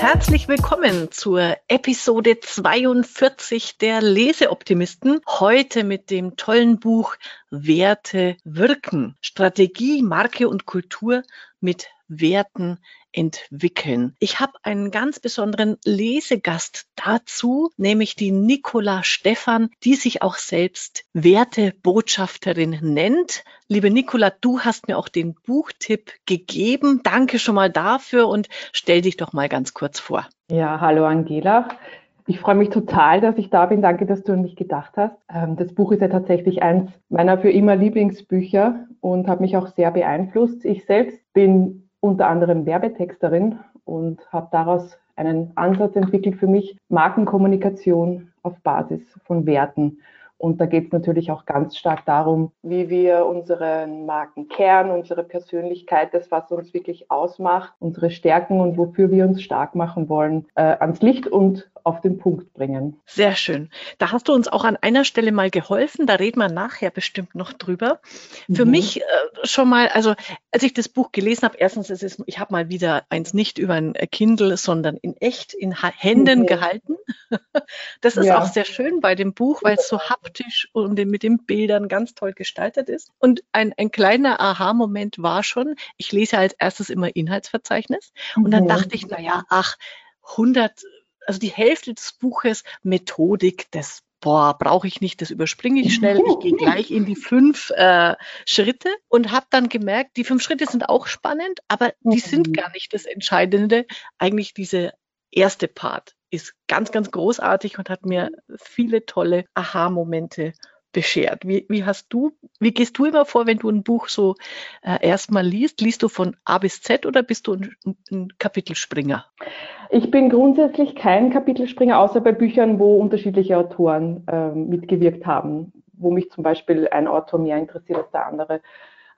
Herzlich willkommen zur Episode 42 der Leseoptimisten. Heute mit dem tollen Buch Werte wirken. Strategie, Marke und Kultur mit Werten entwickeln. Ich habe einen ganz besonderen Lesegast dazu, nämlich die Nicola Stephan, die sich auch selbst Wertebotschafterin nennt. Liebe Nicola, du hast mir auch den Buchtipp gegeben. Danke schon mal dafür und stell dich doch mal ganz kurz vor. Ja, hallo Angela. Ich freue mich total, dass ich da bin. Danke, dass du an mich gedacht hast. Ähm, das Buch ist ja tatsächlich eins meiner für immer Lieblingsbücher und hat mich auch sehr beeinflusst. Ich selbst bin unter anderem Werbetexterin und habe daraus einen Ansatz entwickelt für mich, Markenkommunikation auf Basis von Werten. Und da geht es natürlich auch ganz stark darum, wie wir unseren Markenkern, unsere Persönlichkeit, das, was uns wirklich ausmacht, unsere Stärken und wofür wir uns stark machen wollen, äh, ans Licht und auf den Punkt bringen. Sehr schön. Da hast du uns auch an einer Stelle mal geholfen. Da reden wir nachher bestimmt noch drüber. Für mhm. mich äh, schon mal, also als ich das Buch gelesen habe, erstens ist es, ich habe mal wieder eins nicht über ein Kindle, sondern in echt in Händen mhm. gehalten. das ist ja. auch sehr schön bei dem Buch, weil es so haptisch und mit den Bildern ganz toll gestaltet ist. Und ein, ein kleiner Aha-Moment war schon, ich lese als erstes immer Inhaltsverzeichnis und dann mhm. dachte ich, naja, ach, 100 also die Hälfte des Buches Methodik des boah, brauche ich nicht, das überspringe ich schnell. Ich gehe gleich in die fünf äh, Schritte und habe dann gemerkt, die fünf Schritte sind auch spannend, aber die sind mhm. gar nicht das Entscheidende. Eigentlich diese erste Part ist ganz, ganz großartig und hat mir viele tolle Aha-Momente beschert. Wie, wie hast du, wie gehst du immer vor, wenn du ein Buch so äh, erstmal liest? Liest du von A bis Z oder bist du ein, ein Kapitelspringer? Ich bin grundsätzlich kein Kapitelspringer, außer bei Büchern, wo unterschiedliche Autoren äh, mitgewirkt haben, wo mich zum Beispiel ein Autor mehr interessiert als der andere.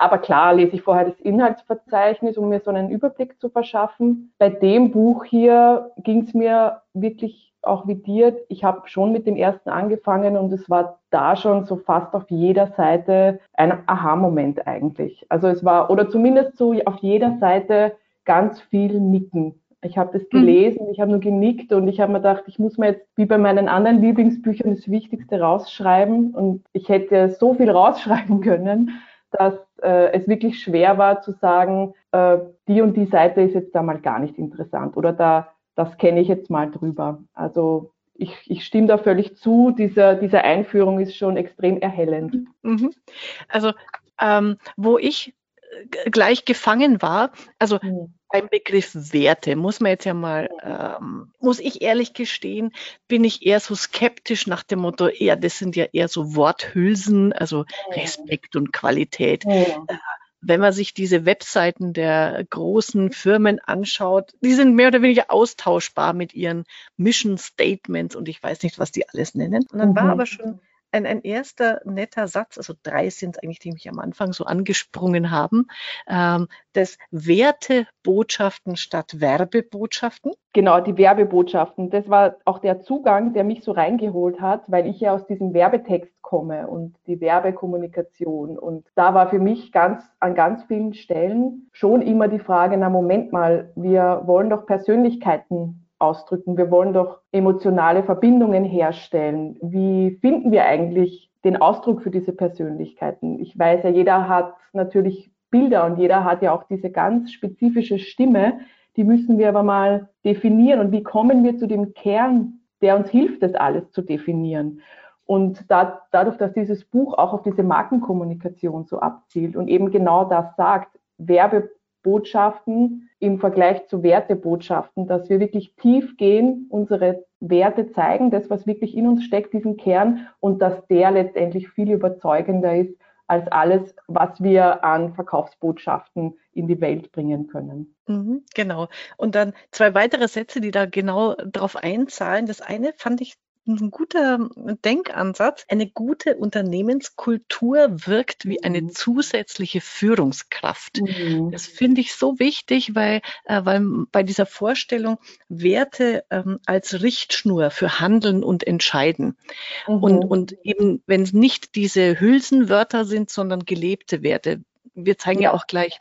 Aber klar lese ich vorher das Inhaltsverzeichnis, um mir so einen Überblick zu verschaffen. Bei dem Buch hier ging es mir wirklich auch wie dir. Ich habe schon mit dem ersten angefangen und es war da schon so fast auf jeder Seite ein Aha-Moment eigentlich. Also es war, oder zumindest so auf jeder Seite ganz viel Nicken. Ich habe das mhm. gelesen, ich habe nur genickt und ich habe mir gedacht, ich muss mir jetzt wie bei meinen anderen Lieblingsbüchern das Wichtigste rausschreiben und ich hätte so viel rausschreiben können dass äh, es wirklich schwer war zu sagen, äh, die und die Seite ist jetzt da mal gar nicht interessant oder da, das kenne ich jetzt mal drüber. Also ich, ich stimme da völlig zu, diese, diese Einführung ist schon extrem erhellend. Mhm. Also ähm, wo ich äh, gleich gefangen war, also mhm beim Begriff Werte muss man jetzt ja mal, ähm, muss ich ehrlich gestehen, bin ich eher so skeptisch nach dem Motto, eher, das sind ja eher so Worthülsen, also Respekt und Qualität. Ja. Äh, wenn man sich diese Webseiten der großen Firmen anschaut, die sind mehr oder weniger austauschbar mit ihren Mission Statements und ich weiß nicht, was die alles nennen. Und dann war mhm. aber schon ein, ein erster netter Satz, also drei sind es eigentlich, die mich am Anfang so angesprungen haben, ähm, das Wertebotschaften statt Werbebotschaften. Genau, die Werbebotschaften. Das war auch der Zugang, der mich so reingeholt hat, weil ich ja aus diesem Werbetext komme und die Werbekommunikation. Und da war für mich ganz, an ganz vielen Stellen schon immer die Frage, na Moment mal, wir wollen doch Persönlichkeiten ausdrücken. Wir wollen doch emotionale Verbindungen herstellen. Wie finden wir eigentlich den Ausdruck für diese Persönlichkeiten? Ich weiß ja, jeder hat natürlich Bilder und jeder hat ja auch diese ganz spezifische Stimme. Die müssen wir aber mal definieren. Und wie kommen wir zu dem Kern, der uns hilft, das alles zu definieren? Und da, dadurch, dass dieses Buch auch auf diese Markenkommunikation so abzielt und eben genau das sagt, Werbe Botschaften im Vergleich zu Wertebotschaften, dass wir wirklich tief gehen, unsere Werte zeigen, das, was wirklich in uns steckt, diesen Kern, und dass der letztendlich viel überzeugender ist als alles, was wir an Verkaufsbotschaften in die Welt bringen können. Mhm, genau. Und dann zwei weitere Sätze, die da genau drauf einzahlen. Das eine fand ich ein guter Denkansatz. Eine gute Unternehmenskultur wirkt wie eine mhm. zusätzliche Führungskraft. Mhm. Das finde ich so wichtig, weil, äh, weil bei dieser Vorstellung Werte ähm, als Richtschnur für Handeln und Entscheiden. Mhm. Und, und eben, wenn es nicht diese Hülsenwörter sind, sondern gelebte Werte. Wir zeigen ja, ja auch gleich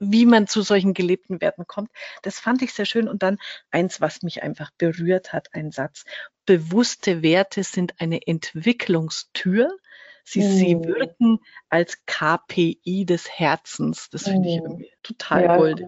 wie man zu solchen gelebten Werten kommt. Das fand ich sehr schön. Und dann eins, was mich einfach berührt hat, ein Satz. Bewusste Werte sind eine Entwicklungstür. Sie, mm. sie wirken als KPI des Herzens. Das finde mm. ich irgendwie total ja, goldig.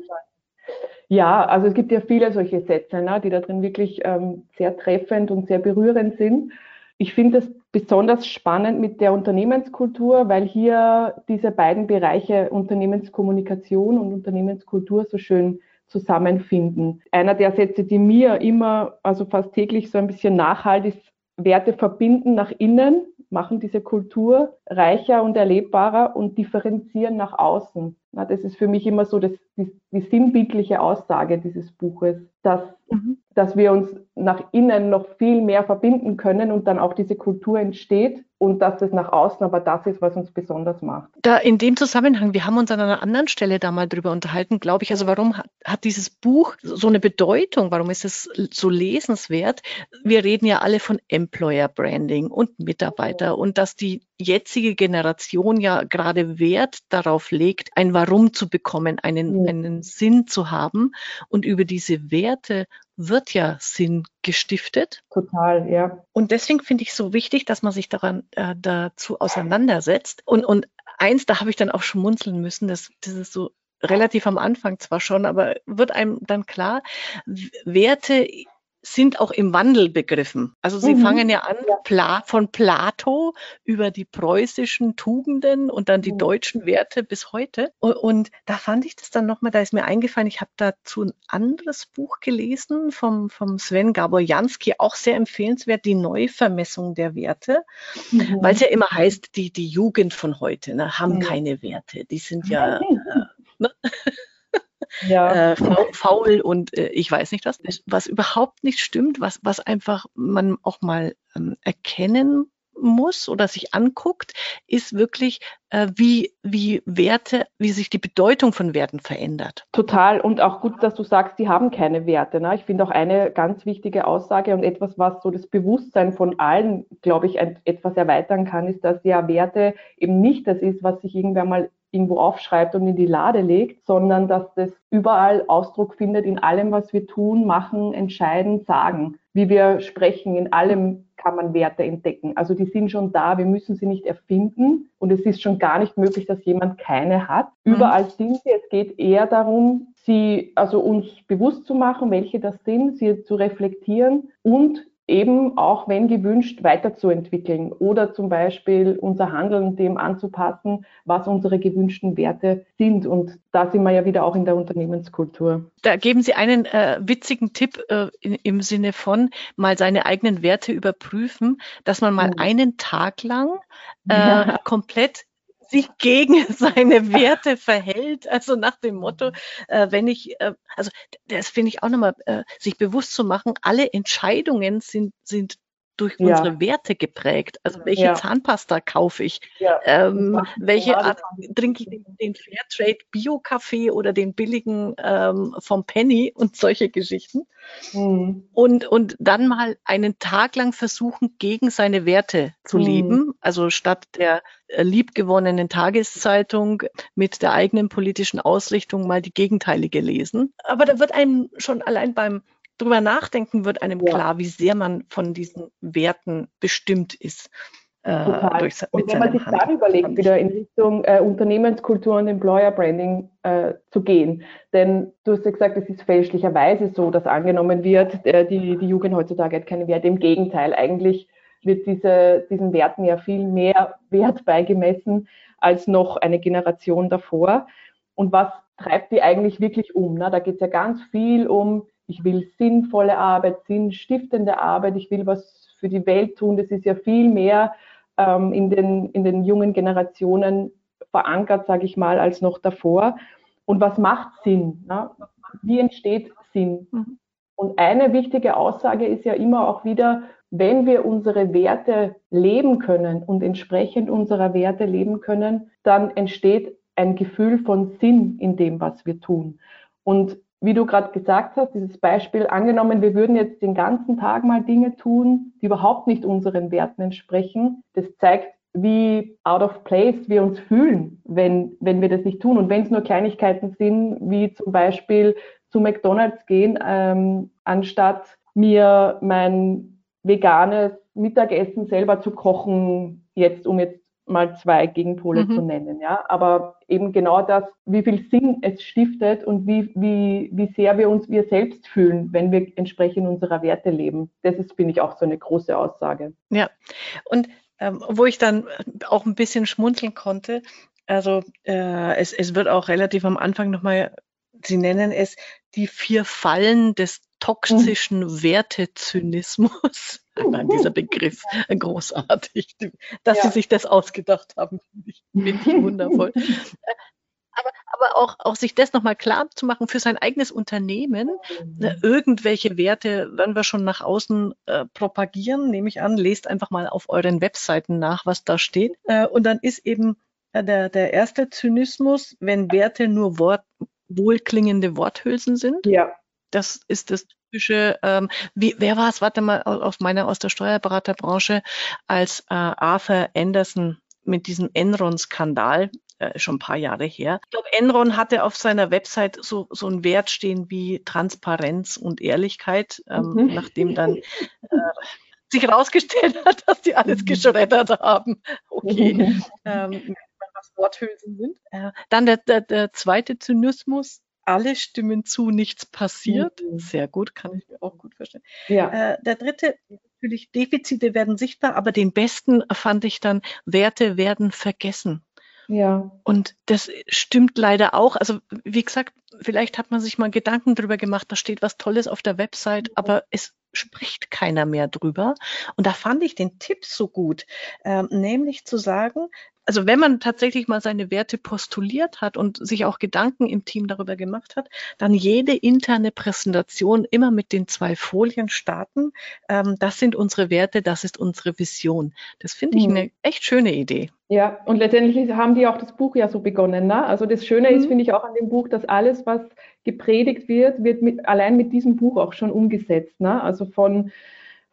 Ja, also es gibt ja viele solche Sätze, ne, die da drin wirklich ähm, sehr treffend und sehr berührend sind. Ich finde es besonders spannend mit der Unternehmenskultur, weil hier diese beiden Bereiche Unternehmenskommunikation und Unternehmenskultur so schön zusammenfinden. Einer der Sätze, die mir immer, also fast täglich so ein bisschen nachhalt, ist Werte verbinden nach innen, machen diese Kultur reicher und erlebbarer und differenzieren nach außen. Na, das ist für mich immer so das, die, die sinnbildliche Aussage dieses Buches, dass, mhm. dass wir uns nach innen noch viel mehr verbinden können und dann auch diese Kultur entsteht und dass das nach außen aber das ist, was uns besonders macht. Da in dem Zusammenhang, wir haben uns an einer anderen Stelle da mal drüber unterhalten, glaube ich, also warum hat, hat dieses Buch so eine Bedeutung? Warum ist es so lesenswert? Wir reden ja alle von Employer Branding und Mitarbeiter und dass die jetzige Generation ja gerade Wert darauf legt, ein Warum zu bekommen, einen, einen Sinn zu haben. Und über diese Werte wird ja Sinn gestiftet. Total, ja. Und deswegen finde ich so wichtig, dass man sich daran äh, dazu auseinandersetzt. Und, und eins, da habe ich dann auch schmunzeln müssen, das, das ist so relativ am Anfang zwar schon, aber wird einem dann klar, Werte sind auch im Wandel begriffen. Also sie mhm. fangen ja an Pla von Plato über die preußischen Tugenden und dann die mhm. deutschen Werte bis heute. Und, und da fand ich das dann nochmal, da ist mir eingefallen, ich habe dazu ein anderes Buch gelesen vom, vom Sven Gabor Jansky, auch sehr empfehlenswert, die Neuvermessung der Werte, mhm. weil es ja immer heißt, die, die Jugend von heute ne, haben mhm. keine Werte. Die sind ja... Äh, ne? ja. äh, faul und äh, ich weiß nicht was, was überhaupt nicht stimmt, was, was einfach man auch mal ähm, erkennen muss oder sich anguckt, ist wirklich, äh, wie, wie Werte, wie sich die Bedeutung von Werten verändert. Total und auch gut, dass du sagst, die haben keine Werte. Ne? Ich finde auch eine ganz wichtige Aussage und etwas, was so das Bewusstsein von allen, glaube ich, ein, etwas erweitern kann, ist, dass ja Werte eben nicht das ist, was sich irgendwer mal irgendwo aufschreibt und in die Lade legt, sondern dass das überall Ausdruck findet in allem, was wir tun, machen, entscheiden, sagen. Wie wir sprechen, in allem kann man Werte entdecken. Also die sind schon da, wir müssen sie nicht erfinden und es ist schon gar nicht möglich, dass jemand keine hat. Mhm. Überall sind sie. Es geht eher darum, sie, also uns bewusst zu machen, welche das sind, sie zu reflektieren und eben auch, wenn gewünscht, weiterzuentwickeln oder zum Beispiel unser Handeln dem anzupassen, was unsere gewünschten Werte sind. Und da sind wir ja wieder auch in der Unternehmenskultur. Da geben Sie einen äh, witzigen Tipp äh, in, im Sinne von mal seine eigenen Werte überprüfen, dass man mal mhm. einen Tag lang äh, ja. komplett sich gegen seine Werte verhält. Also nach dem Motto, äh, wenn ich, äh, also das finde ich auch nochmal, äh, sich bewusst zu machen, alle Entscheidungen sind, sind durch ja. unsere Werte geprägt. Also welche ja. Zahnpasta kaufe ich? Ja. Ähm, welche Art trinke ich den, Fairtrade Bio-Kaffee oder den billigen ähm, vom Penny und solche Geschichten? Mhm. Und, und dann mal einen Tag lang versuchen, gegen seine Werte zu mhm. leben. Also statt der äh, liebgewonnenen Tageszeitung mit der eigenen politischen Ausrichtung mal die gegenteilige lesen. Aber da wird einem schon allein beim drüber nachdenken, wird einem ja. klar, wie sehr man von diesen Werten bestimmt ist. Äh, Total. Durch, und wenn man sich dann überlegt, wieder in Richtung äh, Unternehmenskultur und Employer Branding äh, zu gehen. Denn du hast ja gesagt, es ist fälschlicherweise so, dass angenommen wird, äh, die, die Jugend heutzutage hat keine Werte. Im Gegenteil, eigentlich wird diese, diesen Werten ja viel mehr Wert beigemessen als noch eine Generation davor. Und was treibt die eigentlich wirklich um? Na, da geht es ja ganz viel um ich will sinnvolle Arbeit, sinnstiftende Arbeit, ich will was für die Welt tun. Das ist ja viel mehr ähm, in, den, in den jungen Generationen verankert, sage ich mal, als noch davor. Und was macht Sinn? Ne? Wie entsteht Sinn? Mhm. Und eine wichtige Aussage ist ja immer auch wieder, wenn wir unsere Werte leben können und entsprechend unserer Werte leben können, dann entsteht ein Gefühl von Sinn in dem, was wir tun. Und wie du gerade gesagt hast, dieses Beispiel angenommen, wir würden jetzt den ganzen Tag mal Dinge tun, die überhaupt nicht unseren Werten entsprechen. Das zeigt wie out of place wir uns fühlen, wenn, wenn wir das nicht tun. Und wenn es nur Kleinigkeiten sind, wie zum Beispiel zu McDonald's gehen, ähm, anstatt mir mein veganes Mittagessen selber zu kochen, jetzt um jetzt mal zwei Gegenpole mhm. zu nennen. Ja? Aber eben genau das, wie viel Sinn es stiftet und wie, wie, wie sehr wir uns wir selbst fühlen, wenn wir entsprechend unserer Werte leben. Das ist, finde ich, auch so eine große Aussage. Ja, und ähm, wo ich dann auch ein bisschen schmunzeln konnte, also äh, es, es wird auch relativ am Anfang nochmal, Sie nennen es die vier Fallen des toxischen mhm. Wertezynismus. Nein, dieser Begriff großartig. Dass ja. Sie sich das ausgedacht haben, finde ich, wundervoll. aber, aber auch, auch sich das nochmal klar zu machen für sein eigenes Unternehmen. Mhm. Irgendwelche Werte werden wir schon nach außen äh, propagieren, nehme ich an. Lest einfach mal auf euren Webseiten nach, was da steht. Äh, und dann ist eben äh, der, der erste Zynismus, wenn Werte nur Wort, wohlklingende Worthülsen sind. Ja. Das ist das typische, ähm, wie, wer war es, warte mal, aus meiner, aus der Steuerberaterbranche, als äh, Arthur Anderson mit diesem Enron-Skandal, äh, schon ein paar Jahre her. Ich glaube, Enron hatte auf seiner Website so, so einen Wert stehen wie Transparenz und Ehrlichkeit, ähm, mhm. nachdem dann äh, sich herausgestellt hat, dass die alles mhm. geschreddert haben. Okay. Mhm. Ähm, was Worthülsen sind. Äh, dann der, der, der zweite Zynismus, alle stimmen zu, nichts passiert. Mhm. Sehr gut, kann ich mir auch gut verstehen. Ja. Äh, der dritte, natürlich Defizite werden sichtbar, aber den besten fand ich dann, Werte werden vergessen. Ja. Und das stimmt leider auch. Also wie gesagt, vielleicht hat man sich mal Gedanken drüber gemacht, da steht was Tolles auf der Website, aber es spricht keiner mehr drüber. Und da fand ich den Tipp so gut, äh, nämlich zu sagen, also wenn man tatsächlich mal seine Werte postuliert hat und sich auch Gedanken im Team darüber gemacht hat, dann jede interne Präsentation immer mit den zwei Folien starten. Ähm, das sind unsere Werte, das ist unsere Vision. Das finde ich mhm. eine echt schöne Idee. Ja, und letztendlich haben die auch das Buch ja so begonnen. Ne? Also das Schöne mhm. ist, finde ich, auch an dem Buch, dass alles, was gepredigt wird, wird mit, allein mit diesem Buch auch schon umgesetzt. Ne? Also von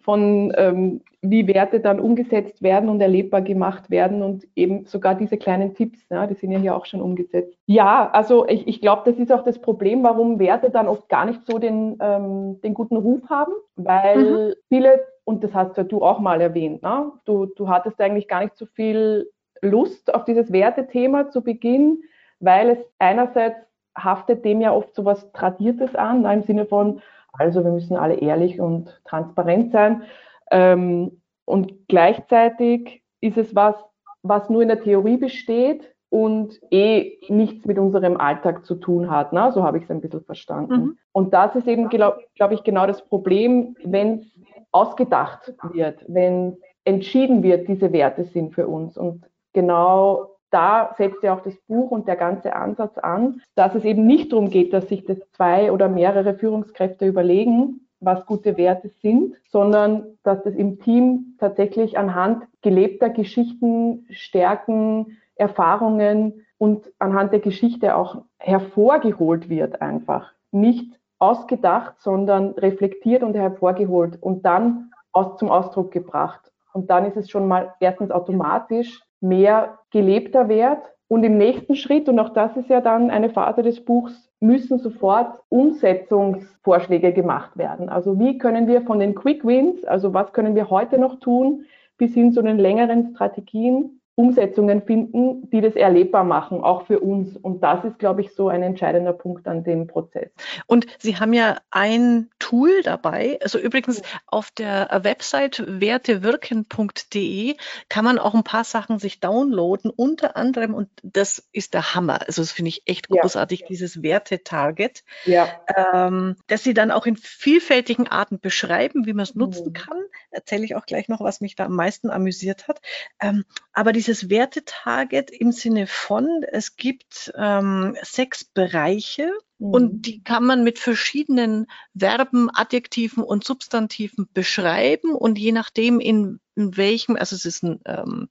von ähm, wie Werte dann umgesetzt werden und erlebbar gemacht werden und eben sogar diese kleinen Tipps, ja, die sind ja hier auch schon umgesetzt. Ja, also ich, ich glaube, das ist auch das Problem, warum Werte dann oft gar nicht so den, ähm, den guten Ruf haben, weil mhm. viele, und das hast ja du auch mal erwähnt, ne? du, du hattest eigentlich gar nicht so viel Lust auf dieses Wertethema zu Beginn, weil es einerseits haftet dem ja oft so was Tradiertes an, ne, im Sinne von, also wir müssen alle ehrlich und transparent sein. Ähm, und gleichzeitig ist es was, was nur in der Theorie besteht und eh nichts mit unserem Alltag zu tun hat. Ne? So habe ich es ein bisschen verstanden. Mhm. Und das ist eben, glaube glaub ich, genau das Problem, wenn es ausgedacht wird, wenn entschieden wird, diese Werte sind für uns. Und genau da setzt ja auch das Buch und der ganze Ansatz an, dass es eben nicht darum geht, dass sich das zwei oder mehrere Führungskräfte überlegen, was gute Werte sind, sondern dass das im Team tatsächlich anhand gelebter Geschichten, Stärken, Erfahrungen und anhand der Geschichte auch hervorgeholt wird einfach. Nicht ausgedacht, sondern reflektiert und hervorgeholt und dann aus, zum Ausdruck gebracht. Und dann ist es schon mal erstens automatisch mehr gelebter Wert. Und im nächsten Schritt, und auch das ist ja dann eine Phase des Buchs, müssen sofort Umsetzungsvorschläge gemacht werden. Also wie können wir von den Quick Wins, also was können wir heute noch tun, bis hin zu den längeren Strategien Umsetzungen finden, die das erlebbar machen, auch für uns. Und das ist, glaube ich, so ein entscheidender Punkt an dem Prozess. Und Sie haben ja ein Tool dabei. Also übrigens auf der Website wertewirken.de kann man auch ein paar Sachen sich downloaden, unter anderem, und das ist der Hammer. Also das finde ich echt großartig, ja. dieses Werte-Target, ja. ähm, dass Sie dann auch in vielfältigen Arten beschreiben, wie man es nutzen mhm. kann. Erzähle ich auch gleich noch, was mich da am meisten amüsiert hat. Ähm, aber diese dieses Wertetarget im Sinne von, es gibt ähm, sechs Bereiche mhm. und die kann man mit verschiedenen Verben, Adjektiven und Substantiven beschreiben und je nachdem in, in welchem, also es ist ein ähm,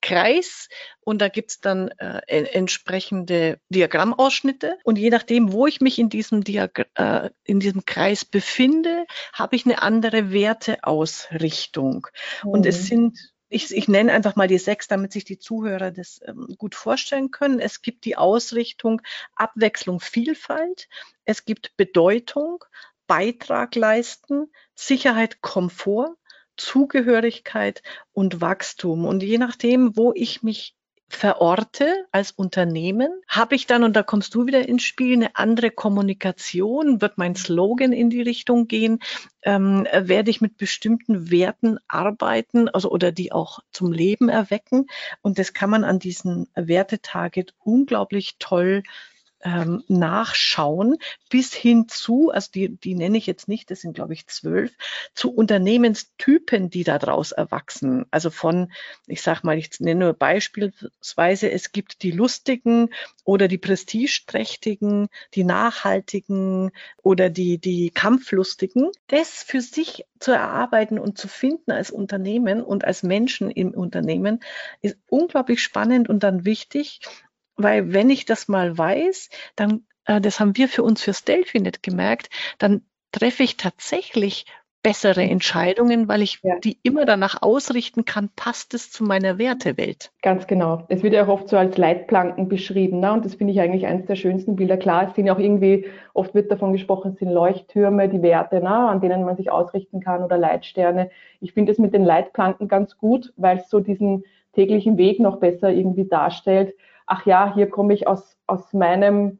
Kreis und da gibt's dann äh, entsprechende Diagrammausschnitte und je nachdem, wo ich mich in diesem, Diag äh, in diesem Kreis befinde, habe ich eine andere Werteausrichtung. Mhm. Und es mhm. sind ich, ich nenne einfach mal die sechs, damit sich die Zuhörer das ähm, gut vorstellen können. Es gibt die Ausrichtung Abwechslung, Vielfalt. Es gibt Bedeutung, Beitrag leisten, Sicherheit, Komfort, Zugehörigkeit und Wachstum. Und je nachdem, wo ich mich verorte als Unternehmen, habe ich dann, und da kommst du wieder ins Spiel, eine andere Kommunikation, wird mein Slogan in die Richtung gehen, ähm, werde ich mit bestimmten Werten arbeiten, also oder die auch zum Leben erwecken. Und das kann man an diesem Wertetarget unglaublich toll ähm, nachschauen, bis hin zu, also die, die nenne ich jetzt nicht, das sind glaube ich zwölf, zu Unternehmenstypen, die daraus erwachsen. Also von, ich sage mal, ich nenne nur beispielsweise, es gibt die lustigen oder die prestigeträchtigen, die nachhaltigen oder die, die kampflustigen. Das für sich zu erarbeiten und zu finden als Unternehmen und als Menschen im Unternehmen ist unglaublich spannend und dann wichtig. Weil wenn ich das mal weiß, dann, äh, das haben wir für uns fürs Delphinet gemerkt, dann treffe ich tatsächlich bessere mhm. Entscheidungen, weil ich ja. die immer danach ausrichten kann, passt es zu meiner Wertewelt. Ganz genau. Es wird ja auch oft so als Leitplanken beschrieben. Ne? Und das finde ich eigentlich eines der schönsten Bilder. Klar, es sind ja auch irgendwie, oft wird davon gesprochen, es sind Leuchttürme, die Werte, ne? an denen man sich ausrichten kann oder Leitsterne. Ich finde es mit den Leitplanken ganz gut, weil es so diesen täglichen Weg noch besser irgendwie darstellt ach ja, hier komme ich aus, aus meinem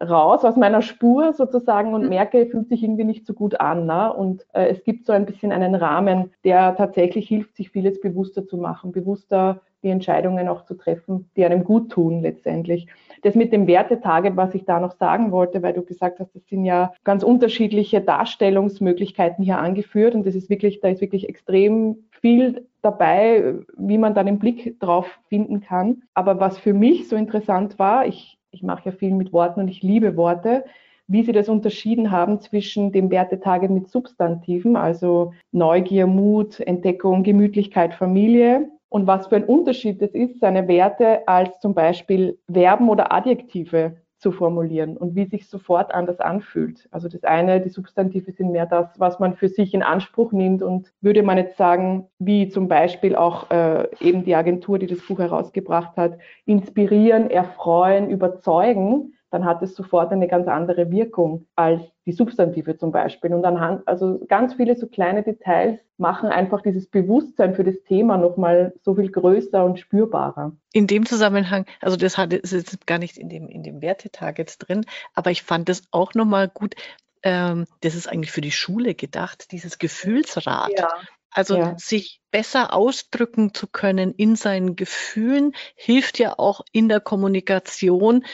raus, aus meiner Spur sozusagen und mhm. merke, fühlt sich irgendwie nicht so gut an. Ne? Und äh, es gibt so ein bisschen einen Rahmen, der tatsächlich hilft, sich vieles bewusster zu machen, bewusster die Entscheidungen auch zu treffen, die einem gut tun letztendlich. Das mit dem Wertetarget, was ich da noch sagen wollte, weil du gesagt hast, das sind ja ganz unterschiedliche Darstellungsmöglichkeiten hier angeführt und das ist wirklich, da ist wirklich extrem viel dabei, wie man dann den Blick drauf finden kann. Aber was für mich so interessant war, ich, ich mache ja viel mit Worten und ich liebe Worte, wie sie das unterschieden haben zwischen dem Wertetage mit Substantiven, also Neugier, Mut, Entdeckung, Gemütlichkeit, Familie und was für ein Unterschied es ist, seine Werte als zum Beispiel Verben oder Adjektive zu formulieren und wie sich sofort anders anfühlt. Also das eine, die Substantive sind mehr das, was man für sich in Anspruch nimmt und würde man jetzt sagen, wie zum Beispiel auch äh, eben die Agentur, die das Buch herausgebracht hat, inspirieren, erfreuen, überzeugen, dann hat es sofort eine ganz andere Wirkung als die Substantive zum Beispiel. Und anhand, also ganz viele so kleine Details machen einfach dieses Bewusstsein für das Thema nochmal so viel größer und spürbarer. In dem Zusammenhang, also das hat, ist jetzt gar nicht in dem, in dem Wertetag jetzt drin, aber ich fand es auch nochmal gut, ähm, das ist eigentlich für die Schule gedacht, dieses Gefühlsrad. Ja. Also ja. sich besser ausdrücken zu können in seinen Gefühlen hilft ja auch in der Kommunikation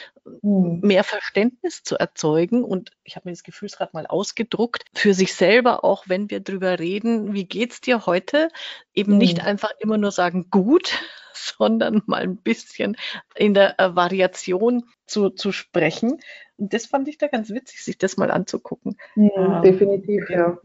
mhm. mehr Verständnis zu erzeugen. Und ich habe mir das Gefühlsrad mal ausgedruckt, für sich selber, auch wenn wir drüber reden, wie geht's dir heute? Eben mhm. nicht einfach immer nur sagen, gut, sondern mal ein bisschen in der äh, Variation zu, zu sprechen. Und das fand ich da ganz witzig, sich das mal anzugucken. Mhm, ähm, definitiv, ja.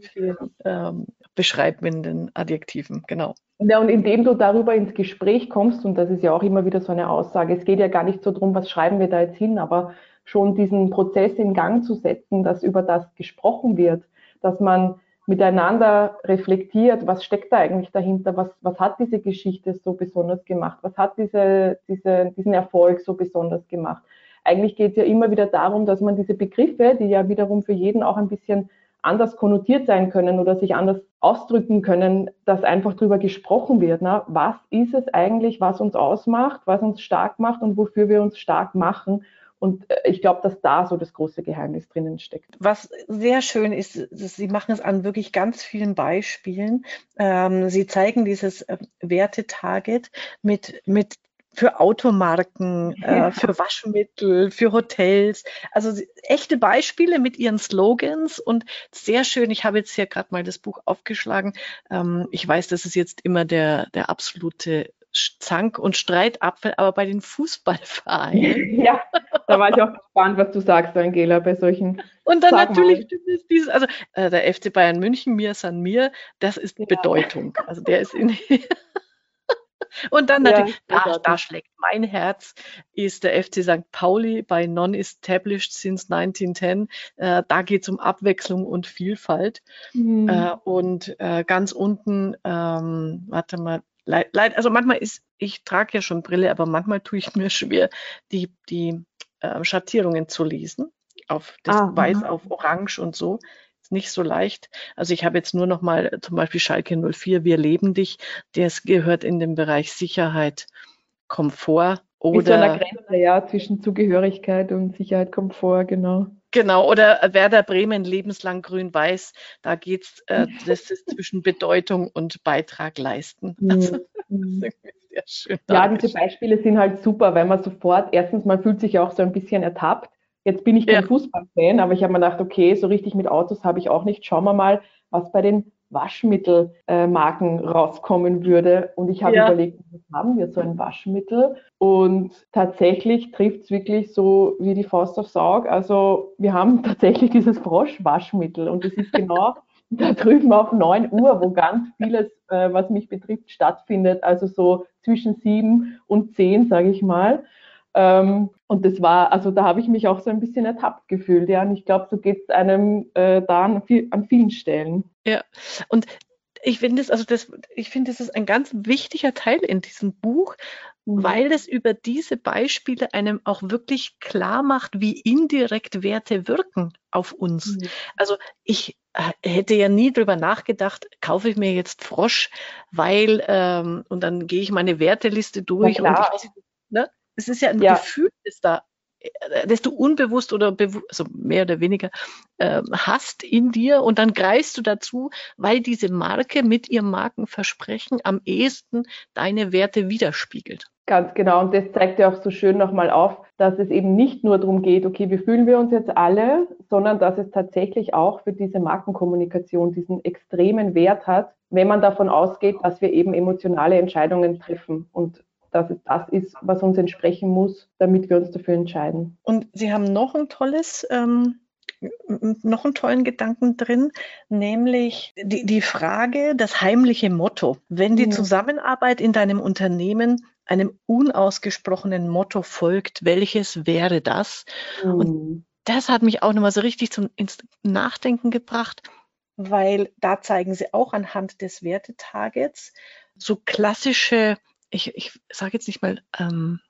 Ähm, beschreibenden Adjektiven, genau. Ja, und indem du darüber ins Gespräch kommst, und das ist ja auch immer wieder so eine Aussage, es geht ja gar nicht so drum, was schreiben wir da jetzt hin, aber schon diesen Prozess in Gang zu setzen, dass über das gesprochen wird, dass man miteinander reflektiert, was steckt da eigentlich dahinter, was, was hat diese Geschichte so besonders gemacht, was hat diese, diese, diesen Erfolg so besonders gemacht. Eigentlich geht es ja immer wieder darum, dass man diese Begriffe, die ja wiederum für jeden auch ein bisschen anders konnotiert sein können oder sich anders ausdrücken können, dass einfach darüber gesprochen wird. Ne? Was ist es eigentlich, was uns ausmacht, was uns stark macht und wofür wir uns stark machen? Und äh, ich glaube, dass da so das große Geheimnis drinnen steckt. Was sehr schön ist, Sie machen es an wirklich ganz vielen Beispielen. Ähm, Sie zeigen dieses äh, Wertetarget mit, mit für Automarken, äh, für Waschmittel, für Hotels. Also echte Beispiele mit ihren Slogans und sehr schön. Ich habe jetzt hier gerade mal das Buch aufgeschlagen. Ähm, ich weiß, das ist jetzt immer der, der absolute Zank- und Streitapfel, aber bei den Fußballvereinen. Ja, da war ich auch gespannt, was du sagst, Angela, bei solchen. Und dann natürlich ist dieses, also äh, der FC Bayern München, mir san mir, das ist ja. Bedeutung. Also der ist in Und dann natürlich, ja, da, da, schlägt mein Herz, ist der FC St. Pauli bei Non-Established since 1910. Äh, da geht es um Abwechslung und Vielfalt. Mhm. Äh, und äh, ganz unten, ähm, warte mal, leid, also manchmal ist, ich trage ja schon Brille, aber manchmal tue ich mir schwer, die, die äh, Schattierungen zu lesen. Auf das ah, Weiß mh. auf Orange und so. Ist nicht so leicht. Also ich habe jetzt nur noch mal zum Beispiel Schalke 04, Wir leben dich. Das gehört in den Bereich Sicherheit, Komfort oder. Wie so eine Grenze, ja, zwischen Zugehörigkeit und Sicherheit, Komfort, genau. Genau, oder Werder Bremen lebenslang grün-weiß, da geht es, äh, das ist zwischen Bedeutung und Beitrag leisten. Mhm. Also, mhm. sehr schön. Ja, diese Beispiele sind halt super, weil man sofort, erstens, man fühlt sich auch so ein bisschen ertappt. Jetzt bin ich kein ja. Fußballfan, aber ich habe mir gedacht, okay, so richtig mit Autos habe ich auch nicht. Schauen wir mal, was bei den Waschmittelmarken äh, rauskommen würde. Und ich habe ja. überlegt, haben wir so ein Waschmittel? Und tatsächlich trifft es wirklich so wie die Faust aufs Auge. Also wir haben tatsächlich dieses Froschwaschmittel und es ist genau da drüben auf 9 Uhr, wo ganz vieles, äh, was mich betrifft, stattfindet. Also so zwischen 7 und 10, sage ich mal. Ähm, und das war, also da habe ich mich auch so ein bisschen ertappt gefühlt, ja. Und ich glaube, so geht es einem äh, da an, viel, an, vielen Stellen. Ja, und ich finde es, also das, ich finde, das ist ein ganz wichtiger Teil in diesem Buch, mhm. weil es über diese Beispiele einem auch wirklich klar macht, wie indirekt Werte wirken auf uns. Mhm. Also ich äh, hätte ja nie drüber nachgedacht, kaufe ich mir jetzt Frosch, weil ähm, und dann gehe ich meine Werteliste durch und ich weiß ne? Es ist ja ein ja. Gefühl, das da, äh, das du unbewusst oder also mehr oder weniger äh, hast in dir und dann greifst du dazu, weil diese Marke mit ihrem Markenversprechen am ehesten deine Werte widerspiegelt. Ganz genau. Und das zeigt ja auch so schön nochmal auf, dass es eben nicht nur darum geht, okay, wie fühlen wir uns jetzt alle, sondern dass es tatsächlich auch für diese Markenkommunikation diesen extremen Wert hat, wenn man davon ausgeht, dass wir eben emotionale Entscheidungen treffen. Und dass es das ist, was uns entsprechen muss, damit wir uns dafür entscheiden. Und Sie haben noch ein tolles ähm, noch einen tollen Gedanken drin, nämlich die, die Frage, das heimliche Motto. Wenn die Zusammenarbeit in deinem Unternehmen einem unausgesprochenen Motto folgt, welches wäre das? Mhm. Und das hat mich auch nochmal so richtig zum ins Nachdenken gebracht, weil da zeigen sie auch anhand des Wertetargets so klassische ich, ich sage jetzt nicht mal ähm,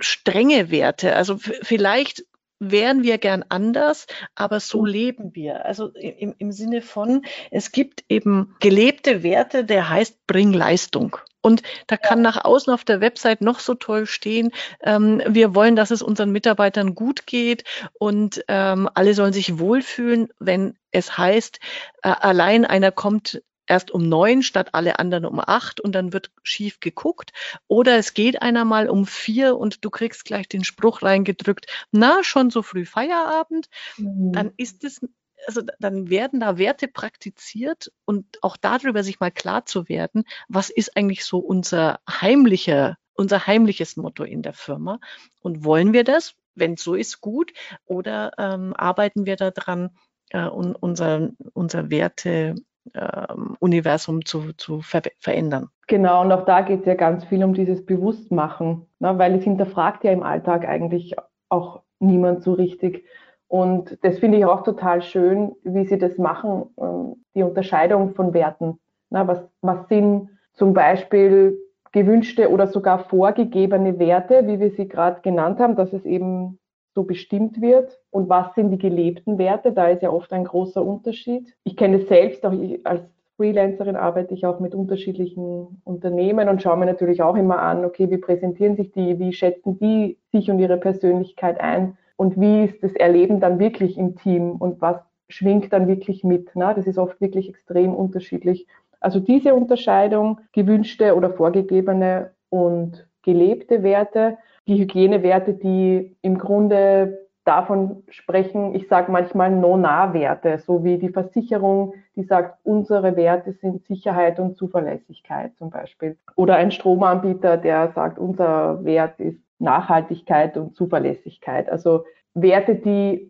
strenge Werte. Also vielleicht wären wir gern anders, aber so mhm. leben wir. Also im, im Sinne von, es gibt eben gelebte Werte, der heißt Bring Leistung. Und da kann nach außen auf der Website noch so toll stehen, ähm, wir wollen, dass es unseren Mitarbeitern gut geht und ähm, alle sollen sich wohlfühlen, wenn es heißt, äh, allein einer kommt erst um neun statt alle anderen um acht und dann wird schief geguckt. Oder es geht einer mal um vier und du kriegst gleich den Spruch reingedrückt, na, schon so früh Feierabend. Mhm. Dann ist es, also dann werden da Werte praktiziert und auch darüber sich mal klar zu werden, was ist eigentlich so unser heimlicher, unser heimliches Motto in der Firma und wollen wir das? Wenn es so ist, gut. Oder ähm, arbeiten wir daran, äh, unser, unser Werte ähm, Universum zu, zu ver verändern. Genau, und auch da geht es ja ganz viel um dieses Bewusstmachen, ne, weil es hinterfragt ja im Alltag eigentlich auch niemand so richtig. Und das finde ich auch total schön, wie Sie das machen, ähm, die Unterscheidung von Werten. Na, was, was sind zum Beispiel gewünschte oder sogar vorgegebene Werte, wie wir sie gerade genannt haben, dass es eben so bestimmt wird und was sind die gelebten Werte. Da ist ja oft ein großer Unterschied. Ich kenne es selbst, auch als Freelancerin arbeite ich auch mit unterschiedlichen Unternehmen und schaue mir natürlich auch immer an, okay, wie präsentieren sich die, wie schätzen die sich und ihre Persönlichkeit ein und wie ist das Erleben dann wirklich im Team und was schwingt dann wirklich mit. Ne? Das ist oft wirklich extrem unterschiedlich. Also diese Unterscheidung, gewünschte oder vorgegebene und gelebte Werte, die Hygienewerte, die im Grunde davon sprechen, ich sage manchmal No-Nah-Werte, so wie die Versicherung, die sagt, unsere Werte sind Sicherheit und Zuverlässigkeit zum Beispiel. Oder ein Stromanbieter, der sagt, unser Wert ist Nachhaltigkeit und Zuverlässigkeit. Also Werte, die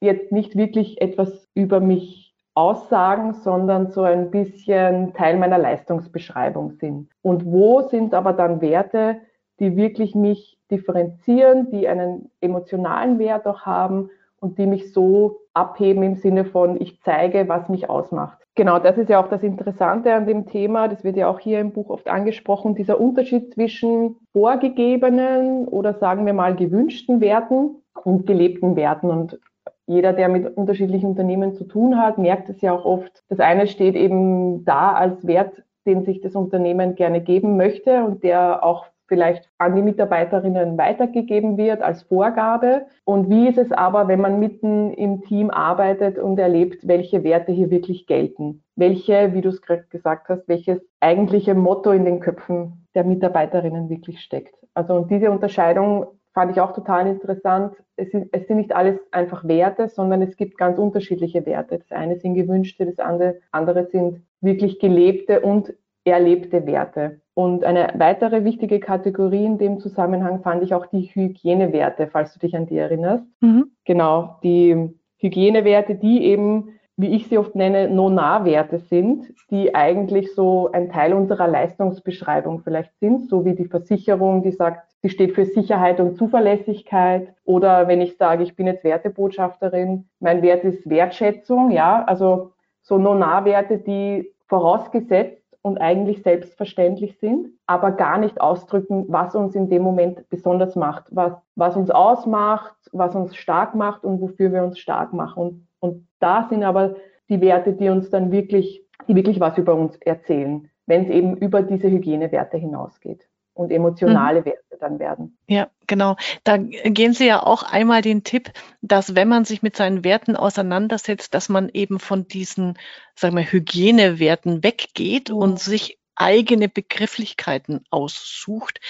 jetzt nicht wirklich etwas über mich aussagen, sondern so ein bisschen Teil meiner Leistungsbeschreibung sind. Und wo sind aber dann Werte, die wirklich mich differenzieren, die einen emotionalen Wert auch haben und die mich so abheben im Sinne von, ich zeige, was mich ausmacht. Genau, das ist ja auch das Interessante an dem Thema, das wird ja auch hier im Buch oft angesprochen, dieser Unterschied zwischen vorgegebenen oder sagen wir mal gewünschten Werten und gelebten Werten. Und jeder, der mit unterschiedlichen Unternehmen zu tun hat, merkt es ja auch oft. Das eine steht eben da als Wert, den sich das Unternehmen gerne geben möchte und der auch vielleicht an die Mitarbeiterinnen weitergegeben wird als Vorgabe. Und wie ist es aber, wenn man mitten im Team arbeitet und erlebt, welche Werte hier wirklich gelten? Welche, wie du es gerade gesagt hast, welches eigentliche Motto in den Köpfen der Mitarbeiterinnen wirklich steckt? Also und diese Unterscheidung fand ich auch total interessant. Es sind, es sind nicht alles einfach Werte, sondern es gibt ganz unterschiedliche Werte. Das eine sind gewünschte, das andere, andere sind wirklich gelebte und erlebte Werte. Und eine weitere wichtige Kategorie in dem Zusammenhang fand ich auch die Hygienewerte, falls du dich an die erinnerst. Mhm. Genau, die Hygienewerte, die eben, wie ich sie oft nenne, No-Nah-Werte sind, die eigentlich so ein Teil unserer Leistungsbeschreibung vielleicht sind, so wie die Versicherung, die sagt, sie steht für Sicherheit und Zuverlässigkeit. Oder wenn ich sage, ich bin jetzt Wertebotschafterin, mein Wert ist Wertschätzung, ja, also so No-Nah-Werte, die vorausgesetzt und eigentlich selbstverständlich sind, aber gar nicht ausdrücken, was uns in dem Moment besonders macht, was, was uns ausmacht, was uns stark macht und wofür wir uns stark machen. Und, und da sind aber die Werte, die uns dann wirklich, die wirklich was über uns erzählen, wenn es eben über diese Hygienewerte hinausgeht und emotionale mhm. Werte dann werden. Ja, genau. Da gehen Sie ja auch einmal den Tipp, dass wenn man sich mit seinen Werten auseinandersetzt, dass man eben von diesen, sagen wir, Hygienewerten weggeht mhm. und sich eigene Begrifflichkeiten aussucht.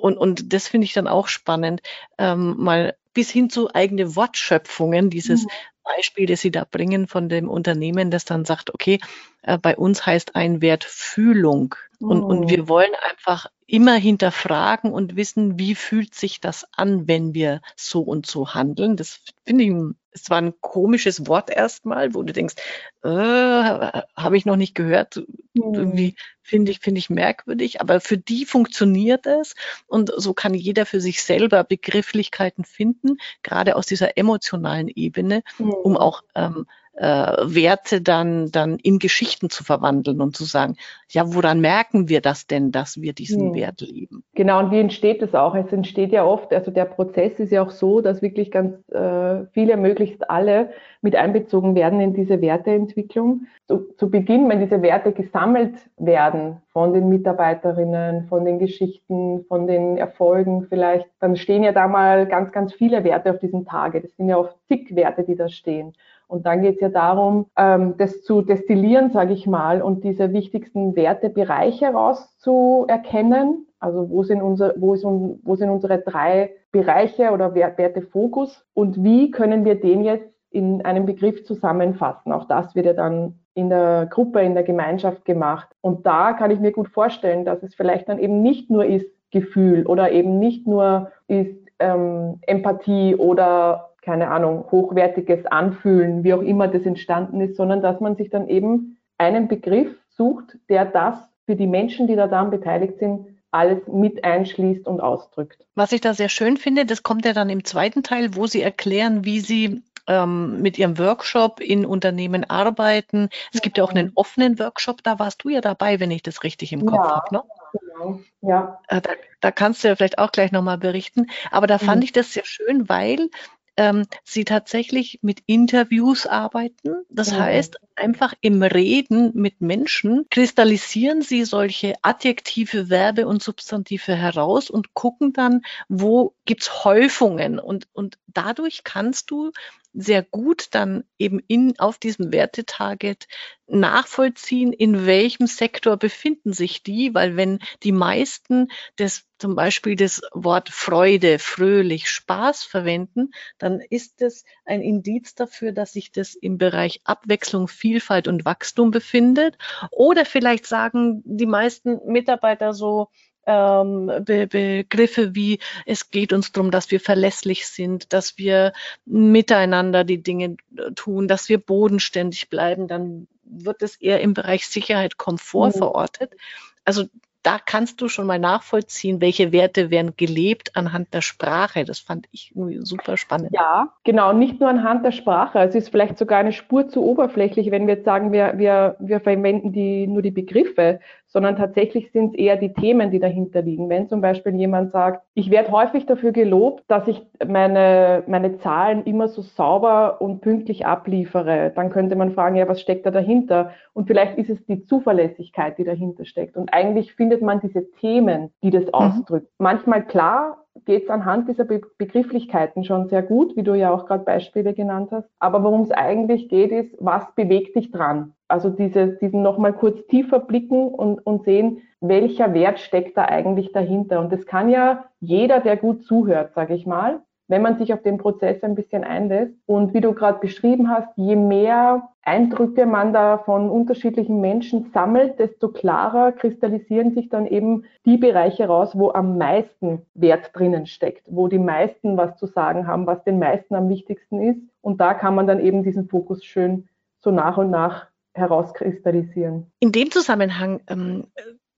Und, und das finde ich dann auch spannend, ähm, mal bis hin zu eigene Wortschöpfungen, dieses mhm. Beispiel, das Sie da bringen von dem Unternehmen, das dann sagt, okay, äh, bei uns heißt ein Wert Fühlung. Und, und wir oh. wollen einfach immer hinterfragen und wissen, wie fühlt sich das an, wenn wir so und so handeln. Das finde ich, es war ein komisches Wort erstmal, wo du denkst, äh, habe ich noch nicht gehört. Mhm. Irgendwie finde ich, finde ich merkwürdig. Aber für die funktioniert es. Und so kann jeder für sich selber Begrifflichkeiten finden, gerade aus dieser emotionalen Ebene, mhm. um auch ähm, äh, Werte dann, dann in Geschichten zu verwandeln und zu sagen, ja, woran merken wir das denn, dass wir diesen hm. Wert leben? Genau, und wie entsteht das auch? Es entsteht ja oft, also der Prozess ist ja auch so, dass wirklich ganz äh, viele, möglichst alle mit einbezogen werden in diese Werteentwicklung. Zu, zu Beginn, wenn diese Werte gesammelt werden von den Mitarbeiterinnen, von den Geschichten, von den Erfolgen vielleicht, dann stehen ja da mal ganz, ganz viele Werte auf diesem Tage. Das sind ja oft zig Werte, die da stehen. Und dann geht es ja darum, ähm, das zu destillieren, sage ich mal, und diese wichtigsten Wertebereiche rauszuerkennen. Also wo sind, unser, wo, ist, wo sind unsere drei Bereiche oder Wertefokus und wie können wir den jetzt in einem Begriff zusammenfassen? Auch das wird ja dann in der Gruppe, in der Gemeinschaft gemacht. Und da kann ich mir gut vorstellen, dass es vielleicht dann eben nicht nur ist Gefühl oder eben nicht nur ist ähm, Empathie oder keine Ahnung, hochwertiges Anfühlen, wie auch immer das entstanden ist, sondern dass man sich dann eben einen Begriff sucht, der das für die Menschen, die da daran beteiligt sind, alles mit einschließt und ausdrückt. Was ich da sehr schön finde, das kommt ja dann im zweiten Teil, wo Sie erklären, wie Sie ähm, mit Ihrem Workshop in Unternehmen arbeiten. Es gibt ja auch einen offenen Workshop, da warst du ja dabei, wenn ich das richtig im Kopf ja, habe. Ne? Genau. Ja. Äh, da, da, kannst du ja vielleicht auch gleich nochmal berichten. Aber da fand mhm. ich das sehr schön, weil ähm, sie tatsächlich mit Interviews arbeiten. Das mhm. heißt, einfach im Reden mit Menschen kristallisieren sie solche Adjektive, Verbe und Substantive heraus und gucken dann, wo gibt's Häufungen und, und dadurch kannst du sehr gut dann eben in, auf diesem Wertetarget nachvollziehen, in welchem Sektor befinden sich die, weil wenn die meisten das zum Beispiel das Wort Freude, fröhlich, Spaß verwenden, dann ist es ein Indiz dafür, dass sich das im Bereich Abwechslung, Vielfalt und Wachstum befindet. Oder vielleicht sagen die meisten Mitarbeiter so, ähm, Be Begriffe wie es geht uns darum, dass wir verlässlich sind, dass wir miteinander die Dinge äh, tun, dass wir bodenständig bleiben, dann wird es eher im Bereich Sicherheit, Komfort mhm. verortet. Also da kannst du schon mal nachvollziehen, welche Werte werden gelebt anhand der Sprache. Das fand ich irgendwie super spannend. Ja, genau, nicht nur anhand der Sprache. Es ist vielleicht sogar eine Spur zu oberflächlich, wenn wir jetzt sagen, wir, wir, wir verwenden die, nur die Begriffe, sondern tatsächlich sind es eher die Themen, die dahinter liegen. Wenn zum Beispiel jemand sagt, ich werde häufig dafür gelobt, dass ich meine, meine Zahlen immer so sauber und pünktlich abliefere, dann könnte man fragen, ja, was steckt da dahinter? Und vielleicht ist es die Zuverlässigkeit, die dahinter steckt. Und eigentlich findet man diese Themen, die das mhm. ausdrücken. Manchmal klar, geht es anhand dieser Be Begrifflichkeiten schon sehr gut, wie du ja auch gerade Beispiele genannt hast. Aber worum es eigentlich geht, ist, was bewegt dich dran? Also diese, diesen nochmal kurz tiefer blicken und, und sehen, welcher Wert steckt da eigentlich dahinter. Und das kann ja jeder, der gut zuhört, sage ich mal, wenn man sich auf den Prozess ein bisschen einlässt. Und wie du gerade beschrieben hast, je mehr Eindrücke man da von unterschiedlichen Menschen sammelt, desto klarer kristallisieren sich dann eben die Bereiche raus, wo am meisten Wert drinnen steckt, wo die meisten was zu sagen haben, was den meisten am wichtigsten ist. Und da kann man dann eben diesen Fokus schön so nach und nach herauskristallisieren. In dem Zusammenhang ähm,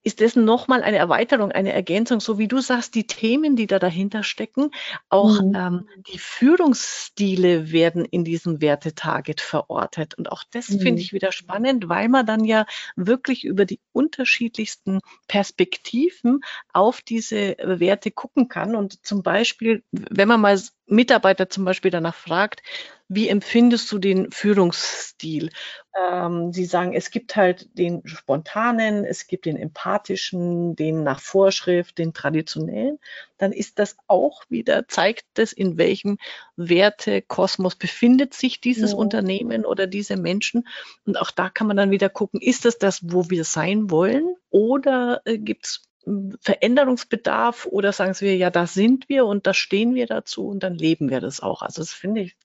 ist das nochmal eine Erweiterung, eine Ergänzung, so wie du sagst, die Themen, die da dahinter stecken, auch mhm. ähm, die Führungsstile werden in diesem Wertetarget verortet. Und auch das mhm. finde ich wieder spannend, weil man dann ja wirklich über die unterschiedlichsten Perspektiven auf diese Werte gucken kann. Und zum Beispiel, wenn man mal Mitarbeiter zum Beispiel danach fragt, wie empfindest du den Führungsstil? Ähm, sie sagen, es gibt halt den spontanen, es gibt den empathischen, den nach Vorschrift, den traditionellen. Dann ist das auch wieder, zeigt es, in welchem Wertekosmos befindet sich dieses ja. Unternehmen oder diese Menschen. Und auch da kann man dann wieder gucken, ist das das, wo wir sein wollen? Oder äh, gibt es Veränderungsbedarf oder sagen wir, ja, da sind wir und da stehen wir dazu und dann leben wir das auch. Also das finde ich,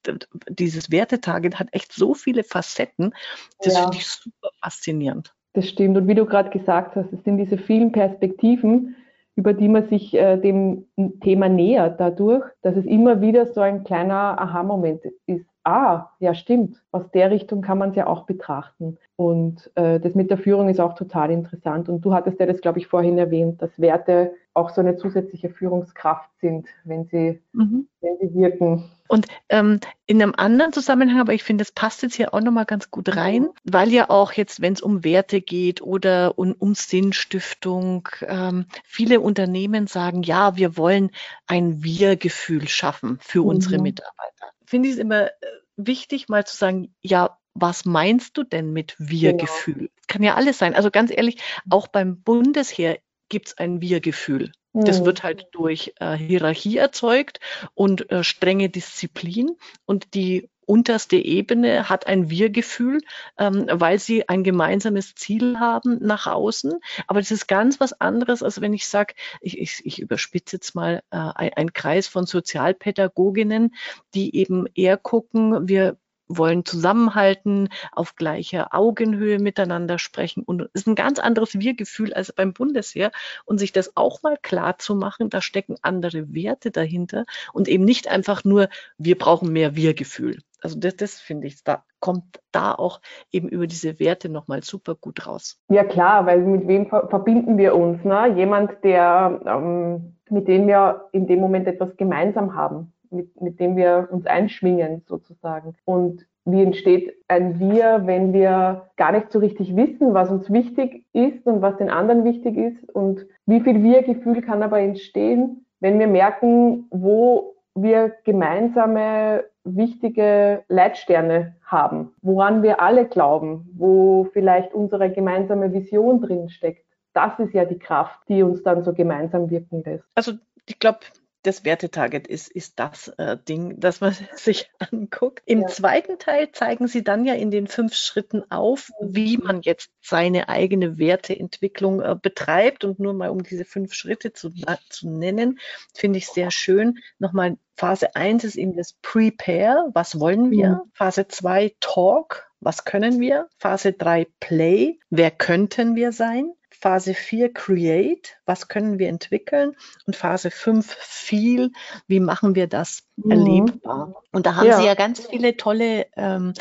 dieses Wertetarget hat echt so viele Facetten. Das ja. finde ich super faszinierend. Das stimmt. Und wie du gerade gesagt hast, es sind diese vielen Perspektiven, über die man sich äh, dem Thema nähert dadurch, dass es immer wieder so ein kleiner Aha-Moment ist. Ah, ja, stimmt. Aus der Richtung kann man es ja auch betrachten. Und äh, das mit der Führung ist auch total interessant. Und du hattest ja das, glaube ich, vorhin erwähnt, dass Werte auch so eine zusätzliche Führungskraft sind, wenn sie, mhm. wenn sie wirken. Und ähm, in einem anderen Zusammenhang, aber ich finde, das passt jetzt hier auch nochmal ganz gut rein, weil ja auch jetzt, wenn es um Werte geht oder um, um Sinnstiftung, ähm, viele Unternehmen sagen, ja, wir wollen ein Wir-Gefühl schaffen für mhm. unsere Mitarbeiter. Finde ich es immer äh, wichtig, mal zu sagen, ja, was meinst du denn mit Wir-Gefühl? Genau. Kann ja alles sein. Also ganz ehrlich, auch beim Bundesheer gibt es ein Wir-Gefühl. Das mhm. wird halt durch äh, Hierarchie erzeugt und äh, strenge Disziplin. Und die unterste Ebene hat ein Wir-Gefühl, ähm, weil sie ein gemeinsames Ziel haben nach außen. Aber das ist ganz was anderes, als wenn ich sage, ich, ich, ich überspitze jetzt mal äh, ein, ein Kreis von Sozialpädagoginnen, die eben eher gucken, wir wollen zusammenhalten, auf gleicher Augenhöhe miteinander sprechen. Und es ist ein ganz anderes Wir-Gefühl als beim Bundesheer. Und sich das auch mal klar zu machen, da stecken andere Werte dahinter und eben nicht einfach nur, wir brauchen mehr Wir-Gefühl. Also das, das finde ich, da kommt da auch eben über diese Werte nochmal super gut raus. Ja klar, weil mit wem verbinden wir uns? Ne? Jemand, der, ähm, mit dem wir in dem Moment etwas gemeinsam haben mit, mit dem wir uns einschwingen sozusagen. Und wie entsteht ein Wir, wenn wir gar nicht so richtig wissen, was uns wichtig ist und was den anderen wichtig ist und wie viel Wir-Gefühl kann aber entstehen, wenn wir merken, wo wir gemeinsame wichtige Leitsterne haben, woran wir alle glauben, wo vielleicht unsere gemeinsame Vision drin steckt. Das ist ja die Kraft, die uns dann so gemeinsam wirken lässt. Also ich glaube, das Wertetarget ist, ist das äh, Ding, das man sich anguckt. Im ja. zweiten Teil zeigen Sie dann ja in den fünf Schritten auf, wie man jetzt seine eigene Werteentwicklung äh, betreibt. Und nur mal um diese fünf Schritte zu, zu nennen, finde ich sehr schön. Nochmal, Phase 1 ist eben das Prepare, was wollen wir? Mhm. Phase 2 Talk, was können wir? Phase 3 Play, wer könnten wir sein? Phase 4 Create, was können wir entwickeln? Und Phase 5 Feel, wie machen wir das mhm. erlebbar. Und da haben ja. Sie ja ganz viele tolle ähm,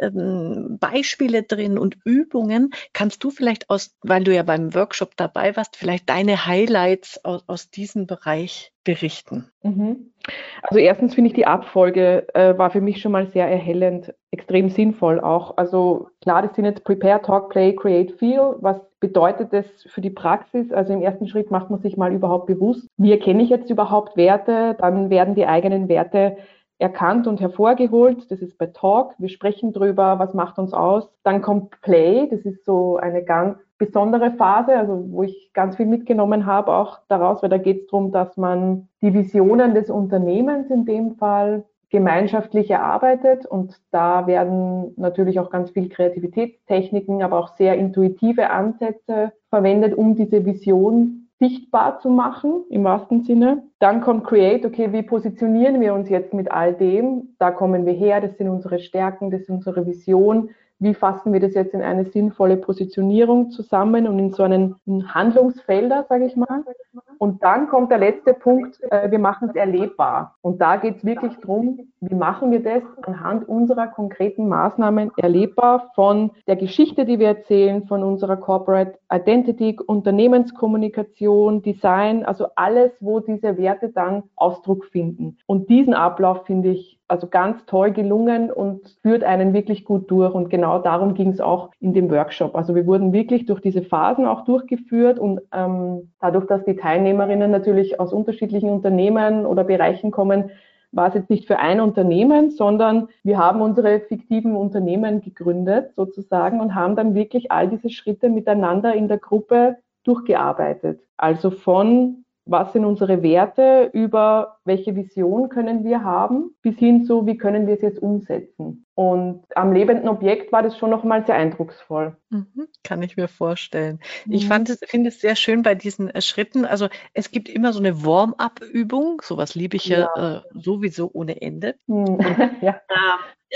ähm, Beispiele drin und Übungen. Kannst du vielleicht aus, weil du ja beim Workshop dabei warst, vielleicht deine Highlights aus, aus diesem Bereich berichten? Mhm. Also erstens finde ich die Abfolge äh, war für mich schon mal sehr erhellend, extrem sinnvoll auch. Also klar, das sind jetzt Prepare, Talk, Play, Create, Feel. Was bedeutet das für die Praxis? Also im ersten Schritt macht man sich mal überhaupt bewusst, wie erkenne ich jetzt überhaupt Werte? Dann werden die eigenen Werte erkannt und hervorgeholt. Das ist bei Talk. Wir sprechen drüber, was macht uns aus. Dann kommt Play. Das ist so eine ganz besondere Phase, also wo ich ganz viel mitgenommen habe auch daraus, weil da geht es darum, dass man die Visionen des Unternehmens in dem Fall gemeinschaftlich erarbeitet und da werden natürlich auch ganz viel Kreativitätstechniken, aber auch sehr intuitive Ansätze verwendet, um diese Vision sichtbar zu machen, im wahrsten Sinne. Dann kommt Create, okay, wie positionieren wir uns jetzt mit all dem? Da kommen wir her, das sind unsere Stärken, das ist unsere Vision wie fassen wir das jetzt in eine sinnvolle Positionierung zusammen und in so einen Handlungsfelder, sage ich mal. Und dann kommt der letzte Punkt, äh, wir machen es erlebbar. Und da geht es wirklich darum, wie machen wir das anhand unserer konkreten Maßnahmen erlebbar von der Geschichte, die wir erzählen, von unserer Corporate Identity, Unternehmenskommunikation, Design, also alles, wo diese Werte dann Ausdruck finden. Und diesen Ablauf finde ich also ganz toll gelungen und führt einen wirklich gut durch. Und genau darum ging es auch in dem Workshop. Also wir wurden wirklich durch diese Phasen auch durchgeführt und ähm, dadurch, dass die Teilnehmerinnen natürlich aus unterschiedlichen Unternehmen oder Bereichen kommen, war es jetzt nicht für ein Unternehmen, sondern wir haben unsere fiktiven Unternehmen gegründet sozusagen und haben dann wirklich all diese Schritte miteinander in der Gruppe durchgearbeitet. Also von was sind unsere Werte, über welche Vision können wir haben, bis hin zu, wie können wir es jetzt umsetzen. Und am lebenden Objekt war das schon nochmal sehr eindrucksvoll. Mhm, kann ich mir vorstellen. Mhm. Ich finde es sehr schön bei diesen äh, Schritten. Also es gibt immer so eine Warm-up-Übung. Sowas liebe ich ja, ja äh, sowieso ohne Ende. Mhm. ja.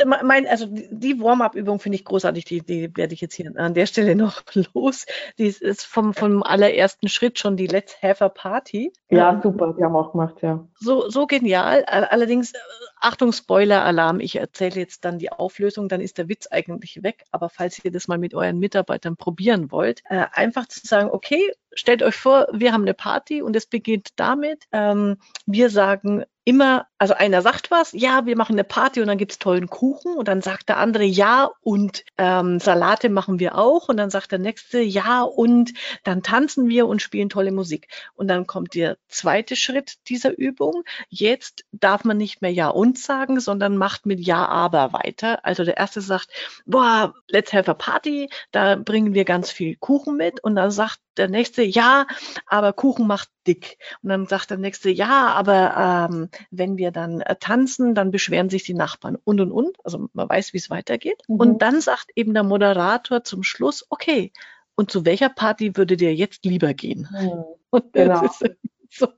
Mein, also die Warm-up-Übung finde ich großartig, die, die werde ich jetzt hier an der Stelle noch los. Die ist vom, vom allerersten Schritt schon die Let's Have a Party. Ja, ähm, super, die haben auch gemacht, ja. So, so genial. Allerdings, äh, Achtung, Spoiler-Alarm, ich erzähle jetzt dann die Auflösung, dann ist der Witz eigentlich weg. Aber falls ihr das mal mit euren Mitarbeitern probieren wollt, äh, einfach zu sagen, okay, stellt euch vor, wir haben eine Party und es beginnt damit, ähm, wir sagen immer, also einer sagt was, ja, wir machen eine Party und dann gibt's tollen Kuchen und dann sagt der andere ja und ähm, Salate machen wir auch und dann sagt der nächste ja und dann tanzen wir und spielen tolle Musik. Und dann kommt der zweite Schritt dieser Übung. Jetzt darf man nicht mehr ja und sagen, sondern macht mit ja aber weiter. Also der erste sagt, boah, let's have a party, da bringen wir ganz viel Kuchen mit und dann sagt der nächste, ja, aber Kuchen macht dick. Und dann sagt der nächste, ja, aber ähm, wenn wir dann äh, tanzen, dann beschweren sich die Nachbarn und und und. Also man weiß, wie es weitergeht. Mhm. Und dann sagt eben der Moderator zum Schluss, okay, und zu welcher Party würde dir jetzt lieber gehen? Mhm. Und genau. das ist so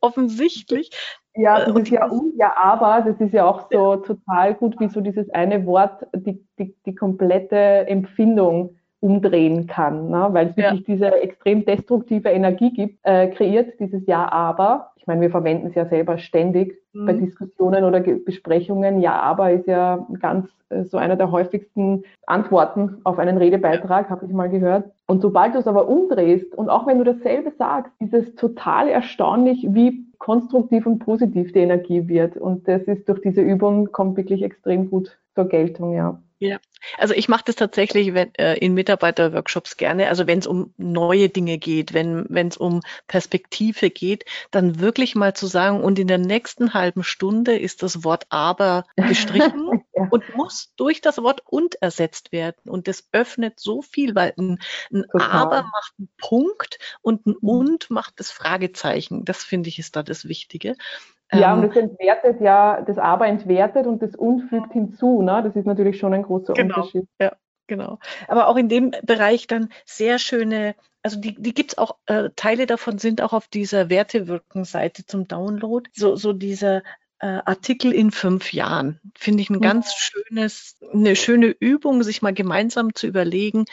offensichtlich. Ja, das ist ja und ja, aber das ist ja auch so total gut, wie so dieses eine Wort die, die, die komplette Empfindung umdrehen kann, ne? weil es wirklich diese extrem destruktive Energie gibt, äh, kreiert, dieses Ja, aber. Ich meine, wir verwenden es ja selber ständig mhm. bei Diskussionen oder Ge Besprechungen. Ja, aber ist ja ganz äh, so einer der häufigsten Antworten auf einen Redebeitrag, habe ich mal gehört. Und sobald du es aber umdrehst und auch wenn du dasselbe sagst, ist es total erstaunlich, wie konstruktiv und positiv die Energie wird. Und das ist durch diese Übung kommt wirklich extrem gut zur Geltung, ja. Ja, also ich mache das tatsächlich wenn, äh, in Mitarbeiterworkshops gerne. Also wenn es um neue Dinge geht, wenn es um Perspektive geht, dann wirklich mal zu sagen, und in der nächsten halben Stunde ist das Wort aber gestrichen ja. und muss durch das Wort und ersetzt werden. Und das öffnet so viel, weil ein, ein aber macht einen Punkt und ein und macht das Fragezeichen. Das finde ich ist da das Wichtige. Ja, und ähm, das entwertet ja, das Aber entwertet und das Und fügt hinzu. Ne? Das ist natürlich schon ein großer genau, Unterschied. Ja, genau. Aber auch in dem Bereich dann sehr schöne, also die, die gibt es auch, äh, Teile davon sind auch auf dieser Wertewirken-Seite zum Download. So, so dieser äh, Artikel in fünf Jahren. Finde ich ein ganz schönes, eine schöne Übung, sich mal gemeinsam zu überlegen.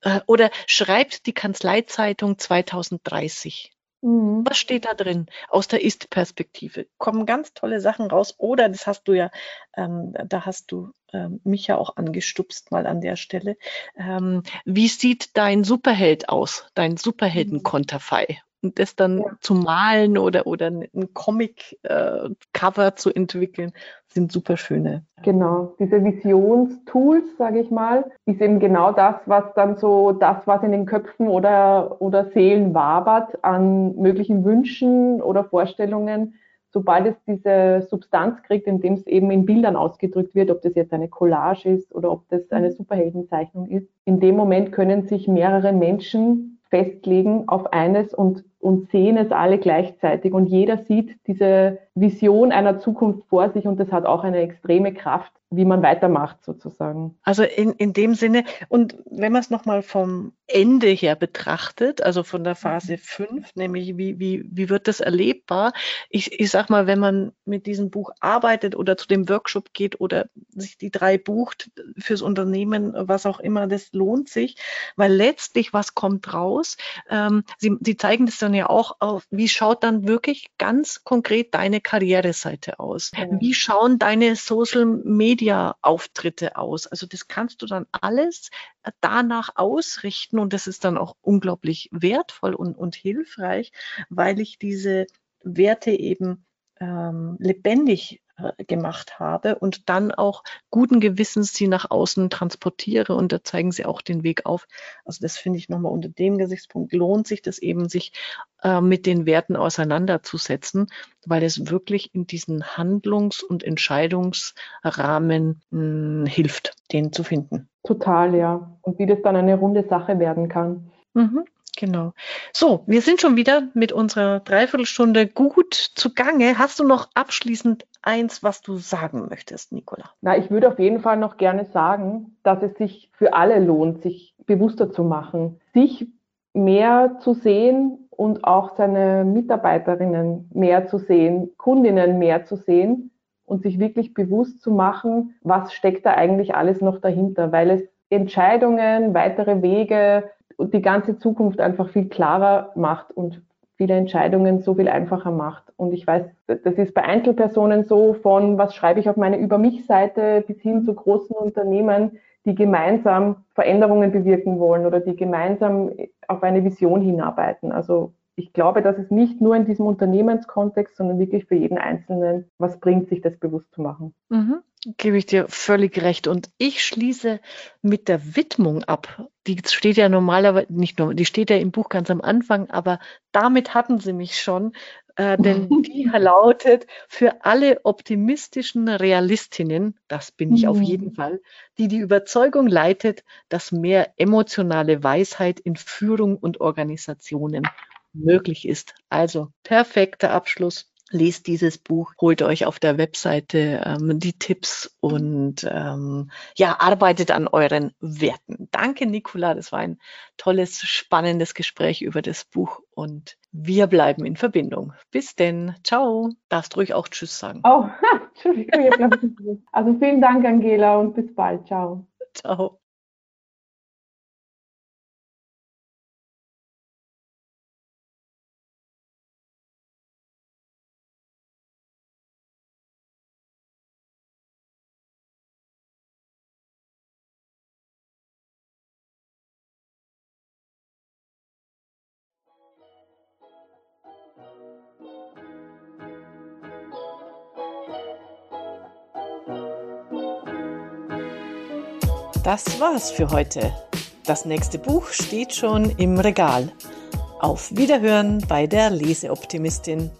Äh, oder schreibt die Kanzleizeitung 2030. Mhm. Was steht da drin aus der Ist-Perspektive? Kommen ganz tolle Sachen raus. Oder, das hast du ja, ähm, da hast du ähm, mich ja auch angestupst mal an der Stelle. Ähm, wie sieht dein Superheld aus, dein Superhelden-Konterfei? Und das dann ja. zu malen oder, oder ein Comic-Cover äh, zu entwickeln, sind super schöne. Genau, diese Visionstools, sage ich mal, ist eben genau das, was dann so das, was in den Köpfen oder, oder Seelen wabert an möglichen Wünschen oder Vorstellungen, sobald es diese Substanz kriegt, indem es eben in Bildern ausgedrückt wird, ob das jetzt eine Collage ist oder ob das eine mhm. Superheldenzeichnung ist, in dem Moment können sich mehrere Menschen festlegen auf eines und, und sehen es alle gleichzeitig. Und jeder sieht diese Vision einer Zukunft vor sich und das hat auch eine extreme Kraft, wie man weitermacht sozusagen. Also in, in dem Sinne, und wenn man es nochmal vom Ende her betrachtet, also von der Phase 5, mhm. nämlich wie, wie, wie wird das erlebbar? Ich, ich sag mal, wenn man mit diesem Buch arbeitet oder zu dem Workshop geht oder sich die drei bucht fürs Unternehmen, was auch immer, das lohnt sich, weil letztlich was kommt raus. Ähm, Sie, Sie zeigen das dann ja auch auf, wie schaut dann wirklich ganz konkret deine Karriereseite aus? Ja. Wie schauen deine Social Media Auftritte aus? Also das kannst du dann alles danach ausrichten und das ist dann auch unglaublich wertvoll und, und hilfreich, weil ich diese Werte eben ähm, lebendig äh, gemacht habe und dann auch guten Gewissens sie nach außen transportiere und da zeigen sie auch den Weg auf. Also das finde ich nochmal unter dem Gesichtspunkt lohnt sich das eben, sich äh, mit den Werten auseinanderzusetzen, weil es wirklich in diesen Handlungs- und Entscheidungsrahmen mh, hm, hilft, den zu finden. Total, ja. Und wie das dann eine runde Sache werden kann. Mhm. Genau. So, wir sind schon wieder mit unserer Dreiviertelstunde gut zugange. Hast du noch abschließend eins, was du sagen möchtest, Nicola? Na, ich würde auf jeden Fall noch gerne sagen, dass es sich für alle lohnt, sich bewusster zu machen, sich mehr zu sehen und auch seine Mitarbeiterinnen mehr zu sehen, Kundinnen mehr zu sehen und sich wirklich bewusst zu machen, was steckt da eigentlich alles noch dahinter, weil es Entscheidungen, weitere Wege, die ganze Zukunft einfach viel klarer macht und viele Entscheidungen so viel einfacher macht. Und ich weiß, das ist bei Einzelpersonen so von, was schreibe ich auf meine Über mich-Seite bis hin zu großen Unternehmen, die gemeinsam Veränderungen bewirken wollen oder die gemeinsam auf eine Vision hinarbeiten. Also ich glaube, dass es nicht nur in diesem Unternehmenskontext, sondern wirklich für jeden Einzelnen was bringt, sich das bewusst zu machen. Mhm. Gebe ich dir völlig recht. Und ich schließe mit der Widmung ab. Die steht ja normalerweise, nicht nur, die steht ja im Buch ganz am Anfang, aber damit hatten sie mich schon. Äh, denn die lautet für alle optimistischen Realistinnen, das bin ich auf jeden mhm. Fall, die die Überzeugung leitet, dass mehr emotionale Weisheit in Führung und Organisationen möglich ist. Also perfekter Abschluss. Lest dieses Buch, holt euch auf der Webseite ähm, die Tipps und ähm, ja, arbeitet an euren Werten. Danke, Nicola. Das war ein tolles, spannendes Gespräch über das Buch und wir bleiben in Verbindung. Bis denn. Ciao. Darfst ruhig auch Tschüss sagen. Oh, Entschuldigung. Also vielen Dank, Angela, und bis bald. Ciao. Ciao. Das war's für heute. Das nächste Buch steht schon im Regal. Auf Wiederhören bei der Leseoptimistin.